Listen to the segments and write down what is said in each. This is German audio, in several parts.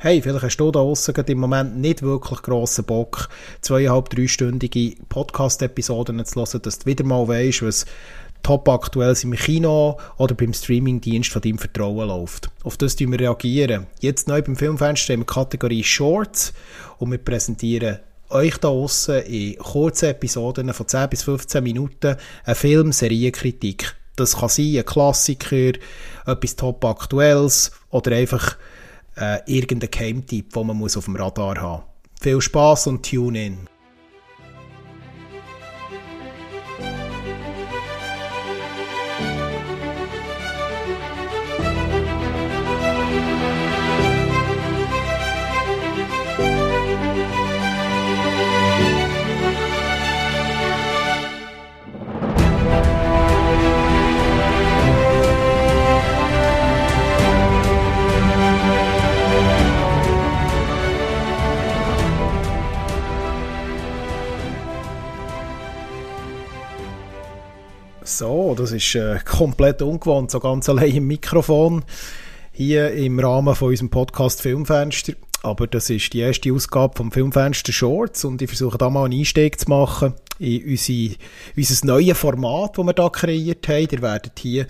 hey, vielleicht hast du da draussen im Moment nicht wirklich grossen Bock, zweieinhalb, dreistündige Podcast-Episoden zu hören, dass du wieder mal weißt, was top aktuell im Kino oder beim Streamingdienst von deinem Vertrauen läuft. Auf das tun wir reagieren. Jetzt neu beim Filmfenster haben wir Kategorie Shorts und wir präsentieren euch da draussen in kurzen Episoden von 10 bis 15 Minuten eine Film-Serienkritik. Das kann sein ein Klassiker, etwas top Aktuelles oder einfach äh, irgendein Geheimtipp, den man muss auf dem Radar haben muss. Viel Spaß und tune in. So, das ist äh, komplett ungewohnt, so ganz allein im Mikrofon hier im Rahmen von unserem Podcast Filmfenster. Aber das ist die erste Ausgabe vom Filmfenster Shorts und ich versuche da mal einen Einstieg zu machen in unsere, unser neues Format, das wir da kreiert haben. Ihr werdet hier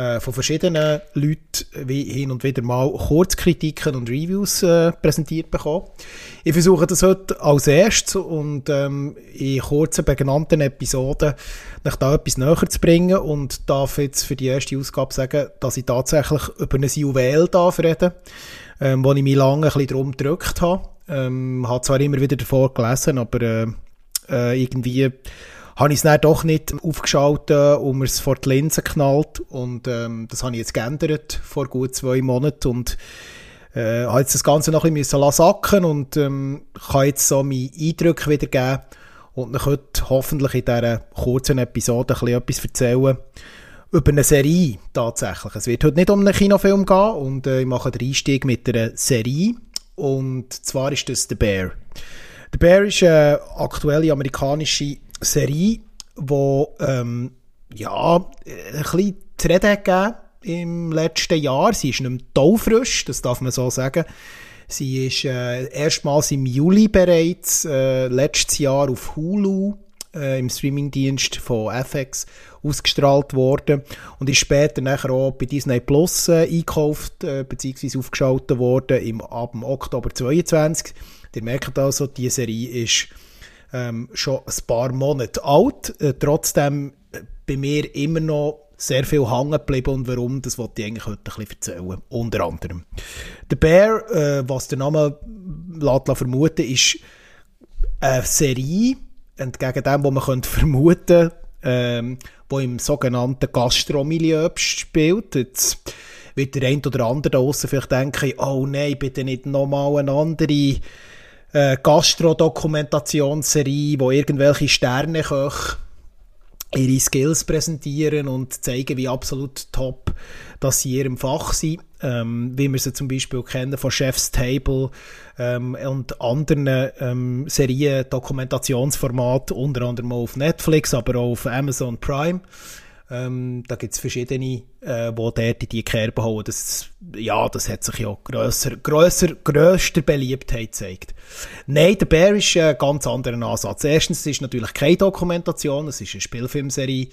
äh, von verschiedenen Leuten wie hin und wieder mal Kurzkritiken und Reviews äh, präsentiert bekommen. Ich versuche das heute als erstes und ähm, in kurzen benannten Episoden nach da etwas näher zu bringen und darf jetzt für die erste Ausgabe sagen, dass ich tatsächlich über ein Juwel darf reden, ähm, wo ich mich lange ein bisschen drum gedrückt habe. Ähm, habe zwar immer wieder davor gelesen, aber äh, äh, irgendwie habe ich es dann doch nicht aufgeschaltet und mir es vor die Linse geknallt. Und ähm, das habe ich jetzt geändert vor gut zwei Monaten und äh, habe jetzt das Ganze noch ein bisschen sacken und ähm, kann jetzt so meine Eindrücke wiedergeben und dann könnt hoffentlich in dieser kurzen Episode ein bisschen etwas erzählen über eine Serie tatsächlich. Es wird heute nicht um einen Kinofilm gehen und äh, ich mache den Einstieg mit einer Serie und zwar ist das The Bear. The Bear ist eine aktuelle amerikanische Serie, die ähm, ja, ein bisschen zu reden gegeben im letzten Jahr. Sie ist nicht mehr taufrisch, das darf man so sagen. Sie ist äh, erstmals im Juli bereits, äh, letztes Jahr auf Hulu äh, im Streamingdienst von FX ausgestrahlt worden und ist später nachher auch bei Disney Plus äh, eingekauft äh, bzw. aufgeschaltet worden im, ab dem Oktober 22. Ihr merkt also, die Serie ist ähm, schon ein paar Monate alt, äh, trotzdem äh, bei mir immer noch sehr viel hängen geblieben und warum, das wollte ich eigentlich heute ein bisschen erzählen. Unter anderem. Der Bear, äh, was der Name lässt vermuten, ist eine Serie, entgegen dem, was man könnte vermuten ähm, wo im sogenannten Gastromilieu spielt. Jetzt wird der ein oder andere da vielleicht denken, oh nein, bitte nicht nochmal eine andere äh, Gastro-Dokumentationsserie, wo irgendwelche Sterneköche ihre Skills präsentieren und zeigen, wie absolut top dass sie ihrem Fach sind, ähm, wie wir sie zum Beispiel kennen von Chef's Table ähm, und anderen ähm, Serien, Dokumentationsformat, unter anderem auf Netflix, aber auch auf Amazon Prime. Ähm, da gibt es verschiedene, äh, wo dort in die Kerbe hauen. Das, ja, das hat sich ja grösser, grösser, grösster Beliebtheit gezeigt. Nein, der Bear ist ein ganz anderer Ansatz. Erstens, es ist natürlich keine Dokumentation, es ist eine Spielfilmserie,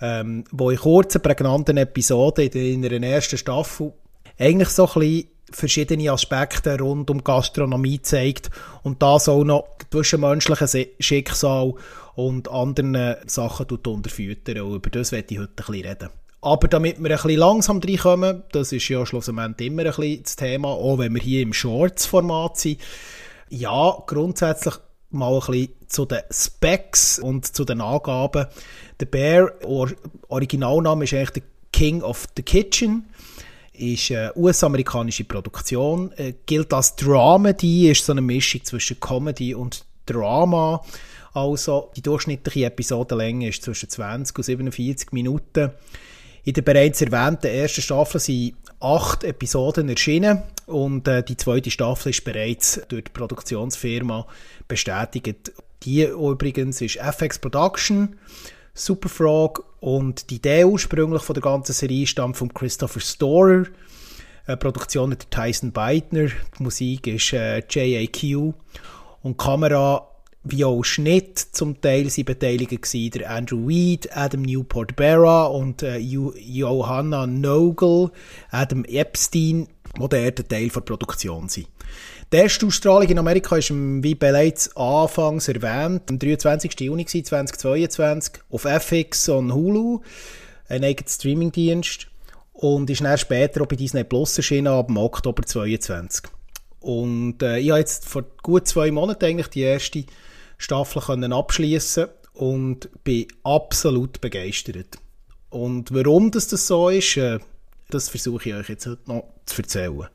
ähm, wo in kurzen, prägnanten Episoden in, in einer ersten Staffel eigentlich so ein bisschen verschiedene Aspekte rund um Gastronomie zeigt und das auch noch zwischenmenschlichen Schicksal und anderen Sachen unterfüttern. Und über das werde ich heute ein bisschen reden. Aber damit wir ein bisschen langsam reinkommen, das ist ja schlussendlich immer ein bisschen das Thema, auch wenn wir hier im Shorts-Format sind, ja, grundsätzlich mal ein bisschen zu den Specs und zu den Angaben. Der Bear, Originalname ist eigentlich der King of the Kitchen ist eine US-amerikanische Produktion, äh, gilt als Dramedy, ist so eine Mischung zwischen Comedy und Drama. Also die durchschnittliche Episodenlänge ist zwischen 20 und 47 Minuten. In der bereits erwähnten ersten Staffel sind acht Episoden erschienen und äh, die zweite Staffel ist bereits durch die Produktionsfirma bestätigt. Die übrigens ist FX Production, Superfrog und die Idee ursprünglich von der ganzen Serie stammt von Christopher Storer. Äh, Produktion der Tyson Beidner, die Musik ist äh, JAQ und Kamera wie auch Schnitt zum Teil sind beteiligt der Andrew Weed, Adam Newport Berra und äh, Johanna Nogel, Adam Epstein, die der Teil der Produktion sind. Die erste Ausstrahlung in Amerika ist, wie bereits anfangs erwähnt, am 23. Juni 2022 auf FX und Hulu, ein eigener Streamingdienst, und ist dann später auch bei Disney Plus erschienen, ab Oktober 2022. Und äh, ich habe jetzt vor gut zwei Monaten eigentlich die erste Staffel können abschließen und bin absolut begeistert. Und warum das, so ist, äh, das versuche ich euch jetzt noch zu erzählen.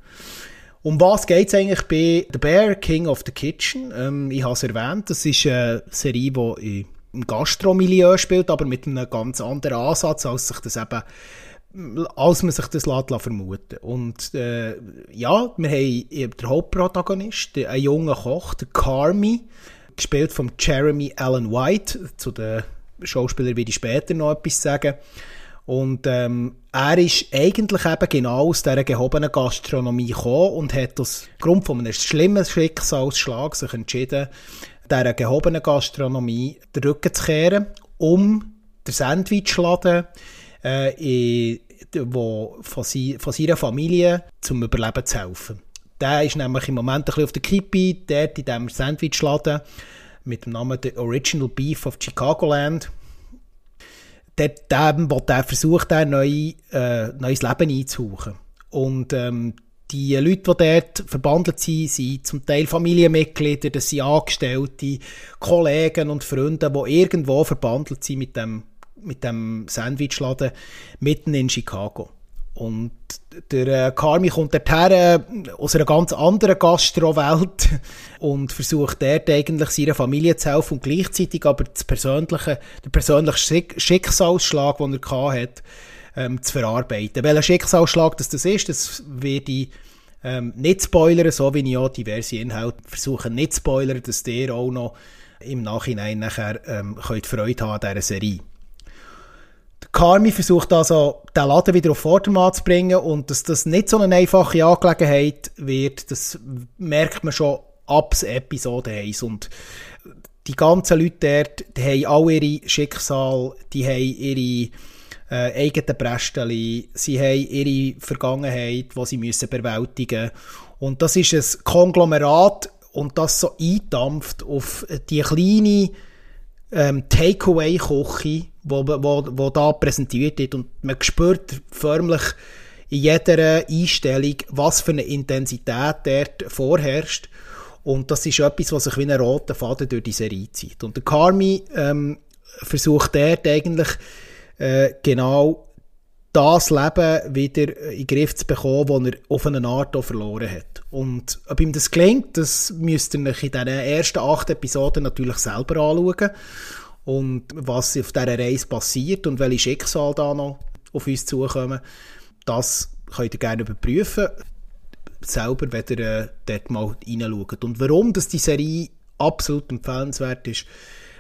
Um was geht es eigentlich bei The Bear King of the Kitchen? Ähm, ich habe es erwähnt, das ist eine Serie, die im Gastromilieu spielt, aber mit einem ganz anderen Ansatz, als sich das eben als man sich das lässt, vermuten Und äh, ja, wir haben den Hauptprotagonist, einen jungen Koch, der Carmi, gespielt von Jeremy Allen White. Zu den Schauspielern werde ich später noch etwas sagen. Und ähm, er ist eigentlich eben genau aus dieser gehobenen Gastronomie gekommen und hat aus Grund von einem schlimmen Schicksalsschlag sich entschieden, dieser gehobenen Gastronomie den Rücken zu kehren, um den Sandwichladen äh, in, wo von, sie, von seiner Familie zum Überleben zu helfen. Der ist nämlich im Moment ein bisschen auf der Kippe, dort in diesem Sandwichladen mit dem Namen The Original Beef of Chicagoland dort dem, wo der versucht, der neu, äh, neues Leben einzuhauchen. Und ähm, die Leute, die dort verbandelt sind, sind zum Teil Familienmitglieder, das sind Angestellte, Kollegen und Freunde, die irgendwo verbandelt sind mit dem, mit dem Sandwichladen mitten in Chicago. Und der äh, Carmi kommt dorthin äh, aus einer ganz anderen Gastrowelt und versucht dort eigentlich seiner Familie zu helfen und gleichzeitig aber das persönliche, den persönlichen Schicksalsschlag, den er hatte, ähm, zu verarbeiten. Welcher Schicksalsschlag das, das ist, das werde ich ähm, nicht spoilern, so wie ich auch diverse Inhalte versuche nicht zu spoilern, dass ihr auch noch im Nachhinein nachher ähm, könnt Freude haben an dieser Serie. Carmi versucht also, den Laden wieder auf Vordermann zu bringen und dass das nicht so eine einfache Angelegenheit wird, das merkt man schon ab Episode 1 und die ganzen Leute dort, die haben alle ihre Schicksal, die haben ihre äh, eigenen Brästchen, sie haben ihre Vergangenheit, die sie müssen bewältigen müssen. Und das ist ein Konglomerat und das so eindampft auf die kleine ähm, Takeaway-Küche, wo, wo, wo da präsentiert wird. Und man spürt förmlich in jeder Einstellung, was für eine Intensität dort vorherrscht. Und das ist etwas, was sich wie ein roter Faden durch die Serie zieht. Und der Carmi ähm, versucht dort eigentlich äh, genau das Leben wieder in den Griff zu bekommen, das er auf eine Art auch verloren hat. Und ob ihm das gelingt, das müsst ihr euch in diesen ersten acht Episoden natürlich selber anschauen. Und was auf dieser Reise passiert und welche Schicksale da noch auf uns zukommen, das könnt ihr gerne überprüfen. Selber, wenn ihr äh, dort mal reinschaut. Und warum dass die Serie absolut empfehlenswert ist,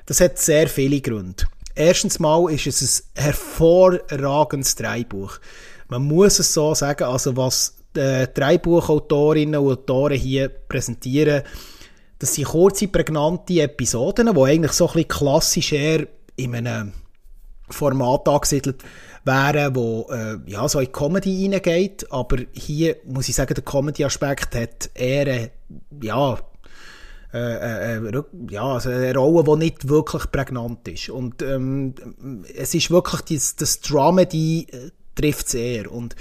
das hat sehr viele Gründe. Erstens mal ist es ein hervorragendes Dreibuch. Man muss es so sagen, also was die Dreibuchautorinnen und Autoren hier präsentieren, das sind kurze, prägnante Episoden, die eigentlich so ein bisschen klassisch eher in einem Format angesiedelt wären, wo äh, ja, so in Comedy reingeht, aber hier muss ich sagen, der Comedy-Aspekt hat eher äh, ja, äh, äh, äh, ja, also eine Rolle, die nicht wirklich prägnant ist. Und ähm, es ist wirklich das, das Dramedy äh, trifft es eher. Und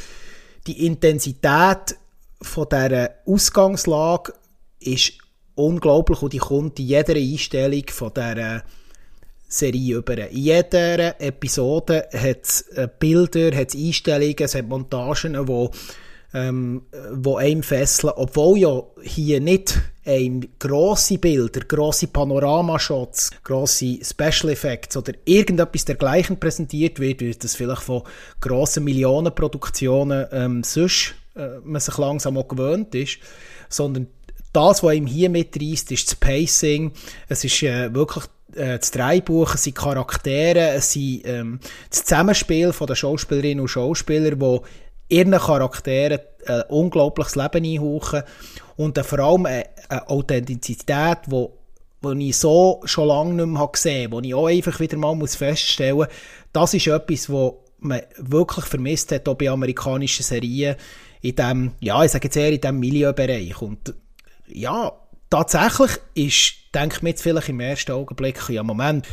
die Intensität von dieser Ausgangslage ist unglaublich und die kommt in jeder Einstellung von dieser Serie über. In jeder Episode hat es äh, Bilder, hat es Einstellungen, es hat Montagen, die ähm, wo einem fesseln, obwohl ja hier nicht ein grosse Bilder, grosse Panoramashots, grosse Special Effects oder irgendetwas dergleichen präsentiert wird, wie das vielleicht von grossen Millionenproduktionen ähm, sonst äh, man sich langsam auch gewöhnt ist, sondern das, was ihm hier mitreißt, ist das Pacing. Es ist äh, wirklich äh, das Dreibuch, es sind Charaktere, es sind ähm, das Zusammenspiel von den Schauspielerinnen und Schauspielern, wo ihren Charakteren ein unglaubliches Leben einhauchen und vor allem eine, eine Authentizität, die ich so schon lange nicht mehr gesehen habe, die ich auch einfach wieder mal feststellen muss, das ist etwas, was man wirklich vermisst hat, auch bei amerikanischen Serien, in dem, ja, ich sage jetzt eher in diesem Milieubereich. Und ja, tatsächlich ist, denke ich mir jetzt vielleicht im ersten Augenblick, ja, Moment,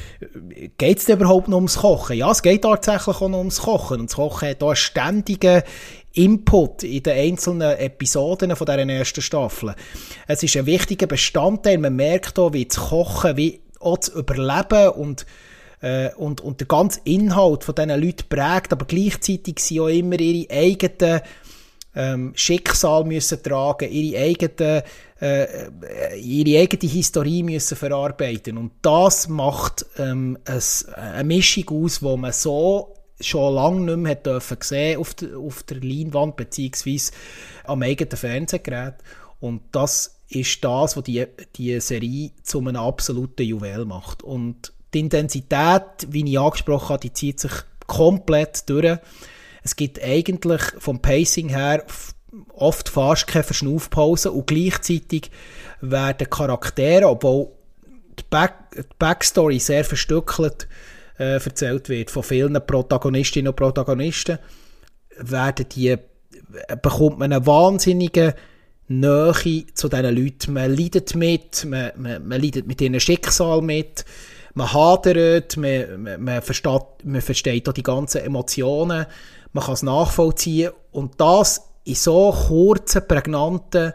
geht es überhaupt noch ums Kochen? Ja, es geht tatsächlich auch noch ums Kochen. Und das Kochen hat auch einen ständigen Input in den einzelnen Episoden von dieser ersten Staffel. Es ist ein wichtiger Bestandteil. Man merkt auch, wie das Kochen, wie auch das Überleben und äh, und, und der ganze Inhalt von diesen Leuten prägt, aber gleichzeitig sind auch immer ihre eigenen ähm, Schicksal müssen tragen, ihre eigene, äh, ihre eigene Historie müssen verarbeiten. Und das macht ähm, ein, eine Mischung aus, wo man so schon lange nicht mehr dürfen sehen auf der, auf der Leinwand beziehungsweise am eigenen Fernsehgerät. Und das ist das, was die, die Serie zu einem absoluten Juwel macht. Und die Intensität, wie ich angesprochen habe, die zieht sich komplett durch. Es gibt eigentlich vom Pacing her oft fast keine Verschnaufpause und gleichzeitig werden Charaktere, obwohl die, Back die Backstory sehr verstückelt äh, erzählt wird von vielen Protagonistinnen und Protagonisten, werden die, bekommt man eine wahnsinnige Nähe zu diesen Leuten. Man leidet mit, man, man, man leidet mit ihrem Schicksal mit, man hadert, man, man, man, versteht, man versteht auch die ganzen Emotionen, man kann es nachvollziehen. Und das in so kurzen, prägnanten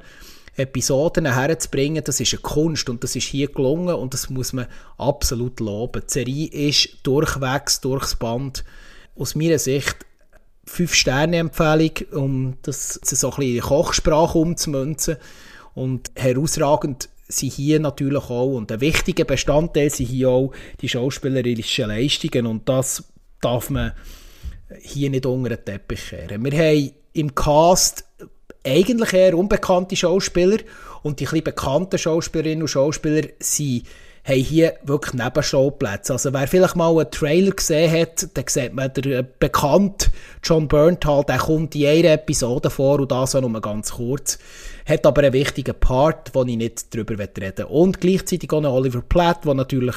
Episoden herzubringen, das ist eine Kunst und das ist hier gelungen und das muss man absolut loben. Die Serie ist durchwegs, durchs Band, aus meiner Sicht 5-Sterne-Empfehlung, um das so ein bisschen in Kochsprache umzumünzen. Und herausragend sind hier natürlich auch, und ein wichtiger Bestandteil sind hier auch die schauspielerischen Leistungen. Und das darf man hier nicht unter den Teppich kehren. Wir haben im Cast eigentlich eher unbekannte Schauspieler und die ein bekannten Schauspielerinnen und Schauspieler sind haben hier wirklich Nebenschauplätze. Also wer vielleicht mal einen Trailer gesehen hat, dann sieht man, der bekannte John Berntal, der kommt in einer Episode vor und das auch nur ganz kurz. Hat aber einen wichtigen Part, wo ich nicht drüber reden will. Und gleichzeitig auch noch Oliver Platt, der natürlich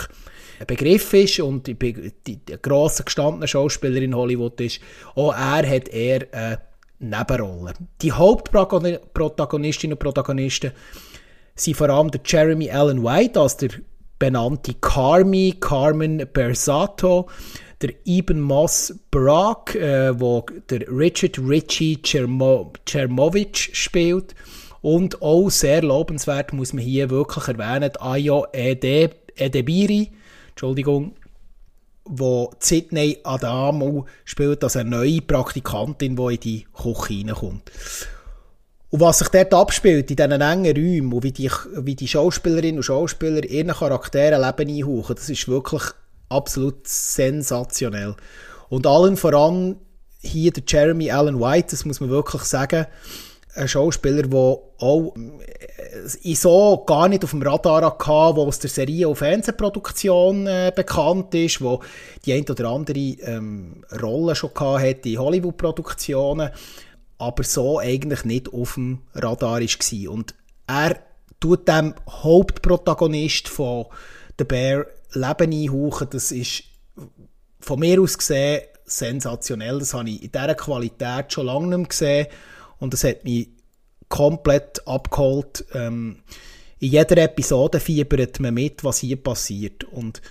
ein Begriff ist und die, die, die grosse gestandene Schauspielerin in Hollywood ist. Auch er hat eher eine Nebenrolle. Die Hauptprotagonistinnen und Protagonisten sind vor allem der Jeremy Allen White als der benannte Carmi, Carmen Bersato, der Eben Moss Brack, äh, wo der Richard Ritchie Chermo Chermovic spielt. Und auch sehr lobenswert muss man hier wirklich erwähnen, Ayo Ede, Edebiri, Entschuldigung, wo Sydney Adamo spielt als eine neue Praktikantin, die in die Küche reinkommt. Und was sich dort abspielt, in diesen engen Räumen, und wie die, wie die Schauspielerinnen und Schauspieler ihren Charakteren Leben einhauchen, das ist wirklich absolut sensationell. Und allen voran hier der Jeremy Allen White, das muss man wirklich sagen, ein Schauspieler, der auch äh, so gar nicht auf dem Radar hatte, der aus der Serie- und Fernsehproduktion äh, bekannt ist, wo die ein oder andere ähm, Rolle schon hatte in Hollywood-Produktionen aber so eigentlich nicht auf dem Radar war. Und er tut dem Hauptprotagonist von The Bear Leben einhauchen. Das ist von mir aus gesehen sensationell. Das habe ich in dieser Qualität schon lange nicht mehr gesehen. Und das hat mich komplett abgeholt. Ähm, in jeder Episode fiebert man mit, was hier passiert. Und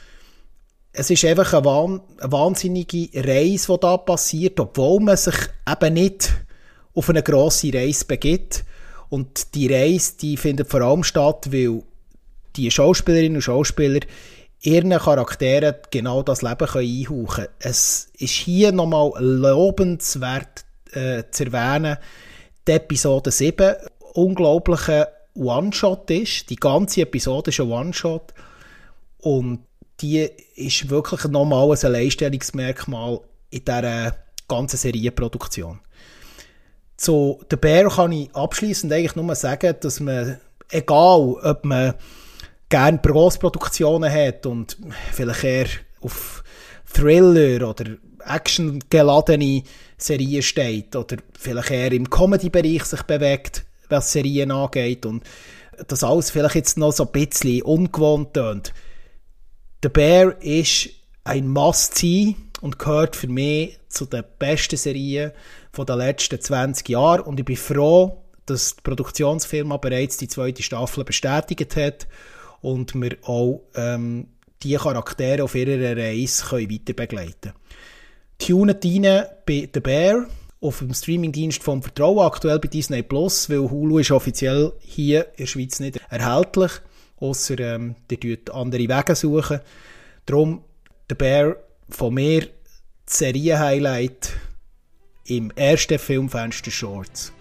es ist einfach eine, wahnsinnige Reise, die da passiert, obwohl man sich eben nicht auf eine grosse Reise begibt. Und die Reise, die findet vor allem statt, weil die Schauspielerinnen und Schauspieler ihren Charakteren genau das Leben können einhauchen können. Es ist hier nochmal lobenswert äh, zu erwähnen, die Episode 7 unglaublicher One-Shot ist. Die ganze Episode ist ein One-Shot. Und die ist wirklich nochmal ein Alleinstellungsmerkmal in dieser ganzen Serienproduktion. Zu The Bear kann ich abschließend eigentlich nur sagen, dass man, egal ob man gerne Großproduktionen hat und vielleicht eher auf Thriller oder actiongeladene Serien steht oder vielleicht eher im Comedy-Bereich sich bewegt, was Serien angeht und das alles vielleicht jetzt noch so ein bisschen ungewohnt tönt. The Bear ist ein Must-See und gehört für mich zu den besten Serien von den letzten 20 Jahren und ich bin froh, dass die Produktionsfirma bereits die zweite Staffel bestätigt hat und wir auch ähm, die Charaktere auf ihrer Reise können weiter begleiten Tunet rein bei The Bear auf dem Streamingdienst vom Vertrauen, aktuell bei Disney Plus, weil Hulu ist offiziell hier in der Schweiz nicht erhältlich, außer ähm, die dort andere Wege suchen. Darum The Bear von mir Serie-Highlight im ersten Filmfenster Shorts.